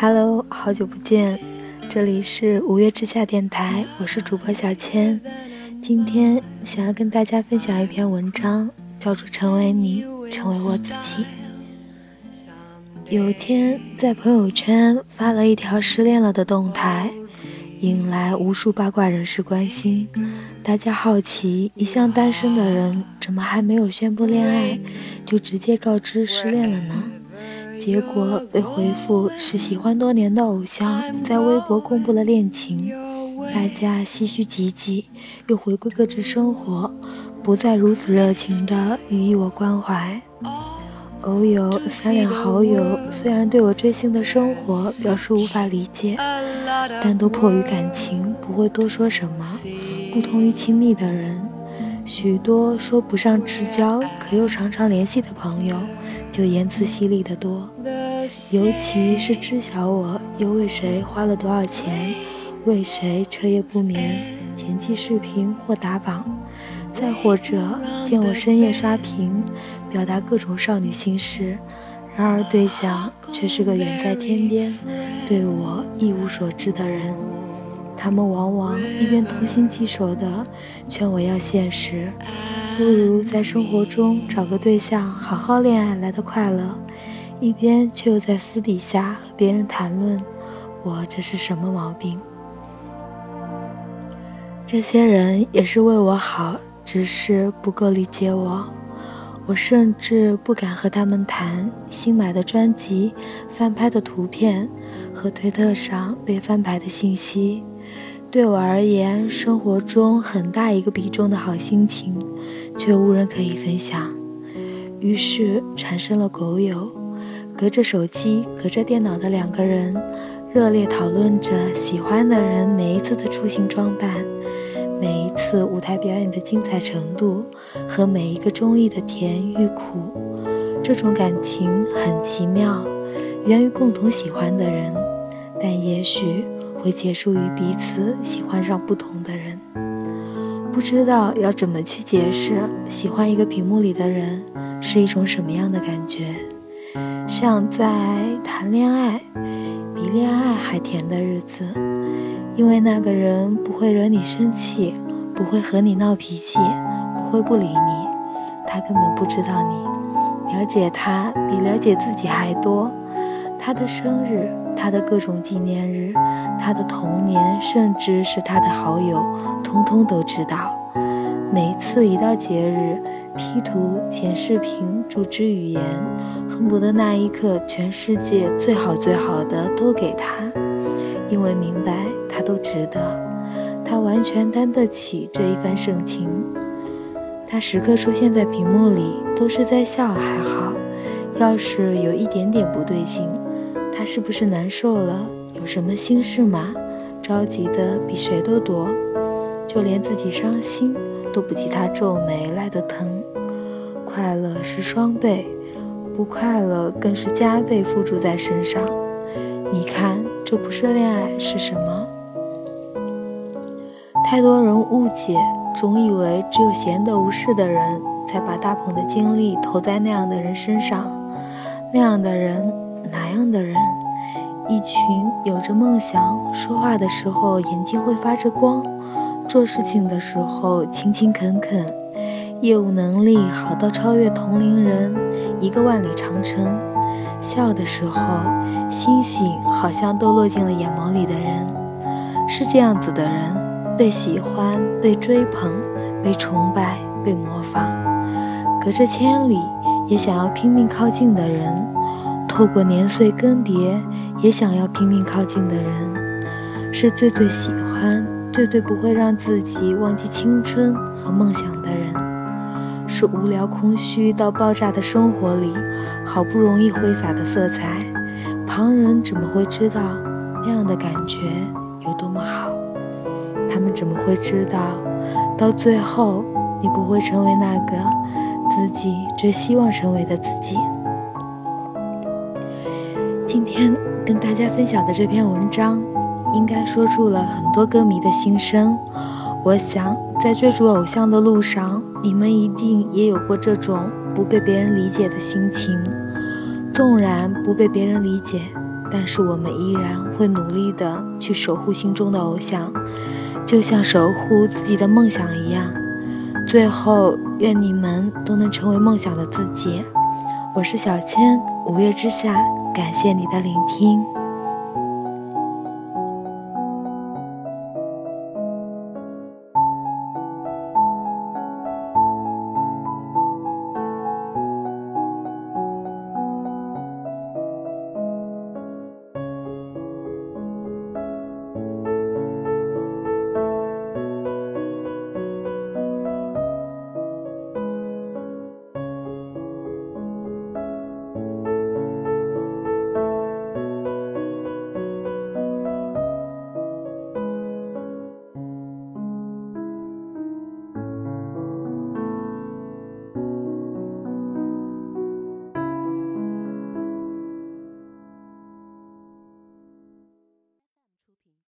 Hello，好久不见，这里是五月之下电台，我是主播小千。今天想要跟大家分享一篇文章，叫做《成为你，成为我自己》。有天在朋友圈发了一条失恋了的动态，引来无数八卦人士关心。大家好奇，一向单身的人怎么还没有宣布恋爱，就直接告知失恋了呢？结果被回复是喜欢多年的偶像在微博公布了恋情，大家唏嘘极极，又回归各自生活，不再如此热情的予以我关怀。偶有三两好友，虽然对我追星的生活表示无法理解，但都迫于感情，不会多说什么。不同于亲密的人，许多说不上至交，可又常常联系的朋友，就言辞犀利得多。尤其是知晓我又为谁花了多少钱，为谁彻夜不眠剪辑视频或打榜，再或者见我深夜刷屏。表达各种少女心事，然而对象却是个远在天边、对我一无所知的人。他们往往一边痛心疾首地劝我要现实，不如在生活中找个对象好好恋爱来的快乐，一边却又在私底下和别人谈论我这是什么毛病。这些人也是为我好，只是不够理解我。我甚至不敢和他们谈新买的专辑、翻拍的图片和推特上被翻牌的信息。对我而言，生活中很大一个比重的好心情，却无人可以分享。于是产生了狗友，隔着手机、隔着电脑的两个人，热烈讨论着喜欢的人每一次的出行装扮。每一次舞台表演的精彩程度和每一个综艺的甜与苦，这种感情很奇妙，源于共同喜欢的人，但也许会结束于彼此喜欢上不同的人。不知道要怎么去解释，喜欢一个屏幕里的人是一种什么样的感觉，像在谈恋爱，比恋爱还甜的日子。因为那个人不会惹你生气，不会和你闹脾气，不会不理你，他根本不知道你，了解他比了解自己还多。他的生日，他的各种纪念日，他的童年，甚至是他的好友，通通都知道。每次一到节日，P 图、剪视频、组织语言，恨不得那一刻全世界最好最好的都给他，因为明白。他都值得，他完全担得起这一番盛情。他时刻出现在屏幕里，都是在笑还好。要是有一点点不对劲，他是不是难受了？有什么心事吗？着急的比谁都多，就连自己伤心都不及他皱眉来的疼。快乐是双倍，不快乐更是加倍付诸在身上。你看，这不是恋爱是什么？太多人误解，总以为只有闲得无事的人才把大捧的精力投在那样的人身上。那样的人，哪样的人？一群有着梦想，说话的时候眼睛会发着光，做事情的时候勤勤恳恳，业务能力好到超越同龄人一个万里长城，笑的时候星星好像都落进了眼眸里的人，是这样子的人。被喜欢、被追捧、被崇拜、被模仿，隔着千里也想要拼命靠近的人，透过年岁更迭也想要拼命靠近的人，是最最喜欢、最最不会让自己忘记青春和梦想的人，是无聊空虚到爆炸的生活里好不容易挥洒的色彩，旁人怎么会知道那样的感觉有多么好？他们怎么会知道，到最后你不会成为那个自己最希望成为的自己？今天跟大家分享的这篇文章，应该说出了很多歌迷的心声。我想，在追逐偶像的路上，你们一定也有过这种不被别人理解的心情。纵然不被别人理解，但是我们依然会努力的去守护心中的偶像，就像守护自己的梦想一样。最后，愿你们都能成为梦想的自己。我是小千，五月之下，感谢你的聆听。